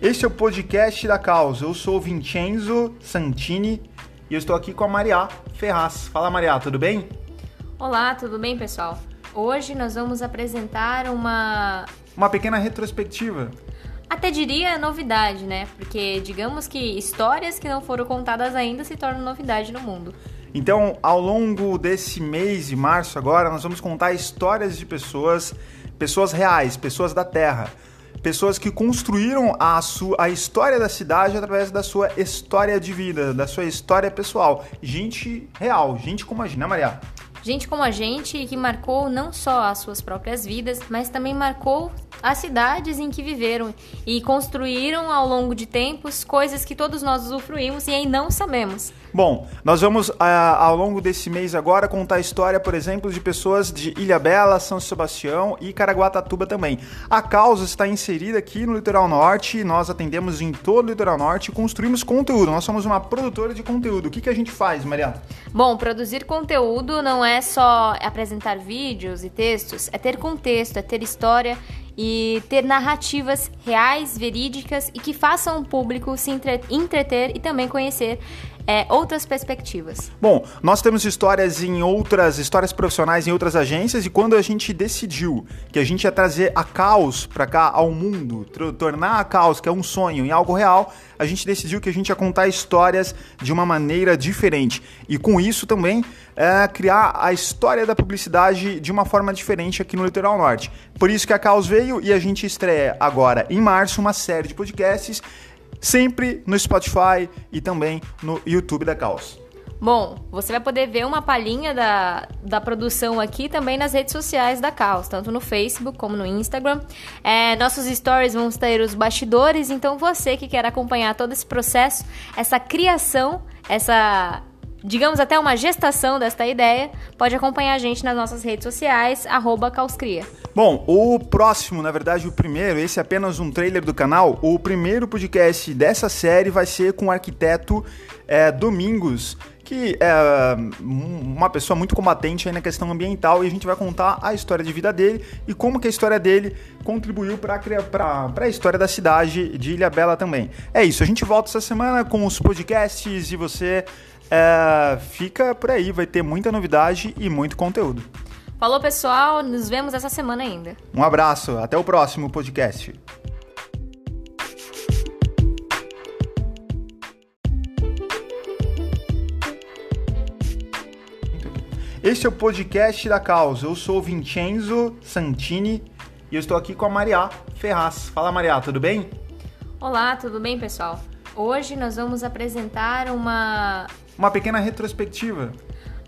Este é o podcast da causa. Eu sou Vincenzo Santini e eu estou aqui com a Maria Ferraz. Fala, Maria, tudo bem? Olá, tudo bem, pessoal? Hoje nós vamos apresentar uma. Uma pequena retrospectiva. Até diria novidade, né? Porque digamos que histórias que não foram contadas ainda se tornam novidade no mundo. Então, ao longo desse mês de março agora, nós vamos contar histórias de pessoas, pessoas reais, pessoas da Terra, pessoas que construíram a, sua, a história da cidade através da sua história de vida, da sua história pessoal. Gente real, gente como a gente, né, Maria? Gente como a gente que marcou não só as suas próprias vidas, mas também marcou as cidades em que viveram e construíram ao longo de tempos coisas que todos nós usufruímos e aí não sabemos. Bom, nós vamos ao longo desse mês agora contar a história, por exemplo, de pessoas de Ilha Bela, São Sebastião e Caraguatatuba também. A causa está inserida aqui no Litoral Norte, nós atendemos em todo o Litoral Norte e construímos conteúdo. Nós somos uma produtora de conteúdo. O que, que a gente faz, Maria? Bom, produzir conteúdo não é só apresentar vídeos e textos, é ter contexto, é ter história e ter narrativas reais, verídicas e que façam o público se entreter e também conhecer é, outras perspectivas. Bom, nós temos histórias em outras, histórias profissionais em outras agências e quando a gente decidiu que a gente ia trazer a caos para cá ao mundo, tornar a caos, que é um sonho, em algo real, a gente decidiu que a gente ia contar histórias de uma maneira diferente e com isso também é, criar a história da publicidade de uma forma diferente aqui no Litoral Norte. Por isso que a Caos veio e a gente estreia agora em março uma série de podcasts sempre no Spotify e também no YouTube da Caos. Bom, você vai poder ver uma palhinha da, da produção aqui também nas redes sociais da Caos, tanto no Facebook como no Instagram. É, nossos stories vão ter os bastidores, então você que quer acompanhar todo esse processo, essa criação, essa digamos até uma gestação desta ideia, pode acompanhar a gente nas nossas redes sociais, arroba Causcria. Bom, o próximo, na verdade o primeiro, esse é apenas um trailer do canal, o primeiro podcast dessa série vai ser com o arquiteto é, Domingos, que é uma pessoa muito combatente na questão ambiental e a gente vai contar a história de vida dele e como que a história dele contribuiu para a história da cidade de Ilha Bela também. É isso, a gente volta essa semana com os podcasts e você é, fica por aí, vai ter muita novidade e muito conteúdo. Falou, pessoal, nos vemos essa semana ainda. Um abraço, até o próximo podcast. Este é o podcast da causa. Eu sou o Vincenzo Santini e eu estou aqui com a Maria Ferraz. Fala, Maria, tudo bem? Olá, tudo bem, pessoal? Hoje nós vamos apresentar uma uma pequena retrospectiva.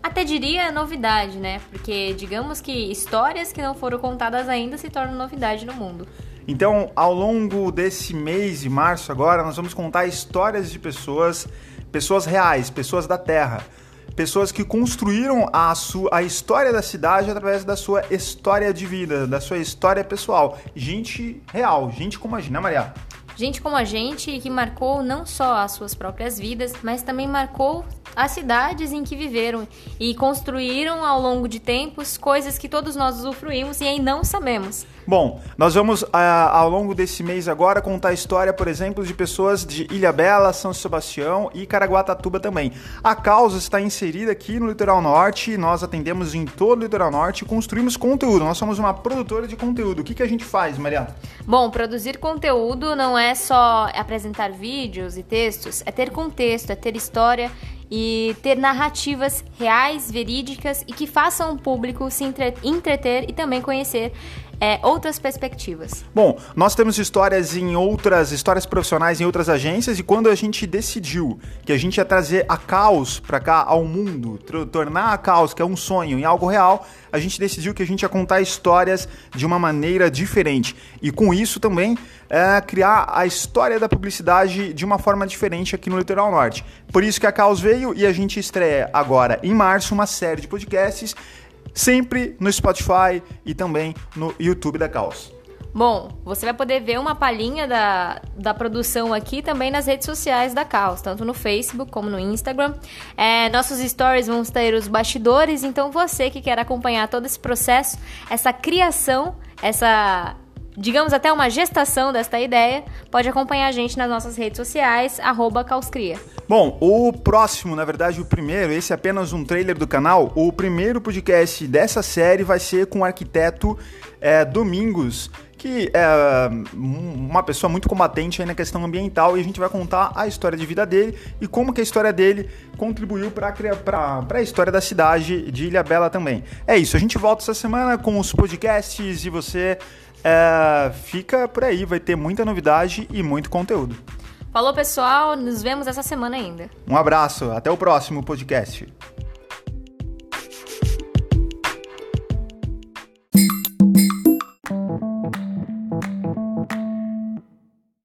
Até diria novidade, né? Porque digamos que histórias que não foram contadas ainda se tornam novidade no mundo. Então, ao longo desse mês de março agora, nós vamos contar histórias de pessoas, pessoas reais, pessoas da Terra, pessoas que construíram a, sua, a história da cidade através da sua história de vida, da sua história pessoal. Gente real, gente como a gente, né, Maria? Gente como a gente que marcou não só as suas próprias vidas, mas também marcou as cidades em que viveram e construíram ao longo de tempos coisas que todos nós usufruímos e aí não sabemos. Bom, nós vamos ao longo desse mês agora contar a história, por exemplo, de pessoas de Ilha Bela, São Sebastião e Caraguatatuba também. A causa está inserida aqui no Litoral Norte, nós atendemos em todo o Litoral Norte e construímos conteúdo. Nós somos uma produtora de conteúdo. O que, que a gente faz, Maria? Bom, produzir conteúdo não é só apresentar vídeos e textos, é ter contexto, é ter história e ter narrativas reais, verídicas e que façam o público se entreter e também conhecer é, outras perspectivas. Bom, nós temos histórias em outras, histórias profissionais em outras agências e quando a gente decidiu que a gente ia trazer a caos para cá ao mundo, tornar a caos, que é um sonho, em algo real, a gente decidiu que a gente ia contar histórias de uma maneira diferente e com isso também é, criar a história da publicidade de uma forma diferente aqui no Litoral Norte. Por isso que a Caos veio e a gente estreia agora em março uma série de podcasts sempre no Spotify e também no YouTube da Caos. Bom, você vai poder ver uma palhinha da, da produção aqui também nas redes sociais da Caos, tanto no Facebook como no Instagram. É, nossos stories vão ter os bastidores, então você que quer acompanhar todo esse processo, essa criação, essa digamos até uma gestação desta ideia, pode acompanhar a gente nas nossas redes sociais, Causcria. Bom, o próximo, na verdade, o primeiro, esse é apenas um trailer do canal. O primeiro podcast dessa série vai ser com o arquiteto é, Domingos, que é uma pessoa muito combatente aí na questão ambiental e a gente vai contar a história de vida dele e como que a história dele contribuiu para a história da cidade de Ilha Bela também. É isso, a gente volta essa semana com os podcasts e você é, fica por aí, vai ter muita novidade e muito conteúdo. Falou, pessoal, nos vemos essa semana ainda. Um abraço, até o próximo podcast.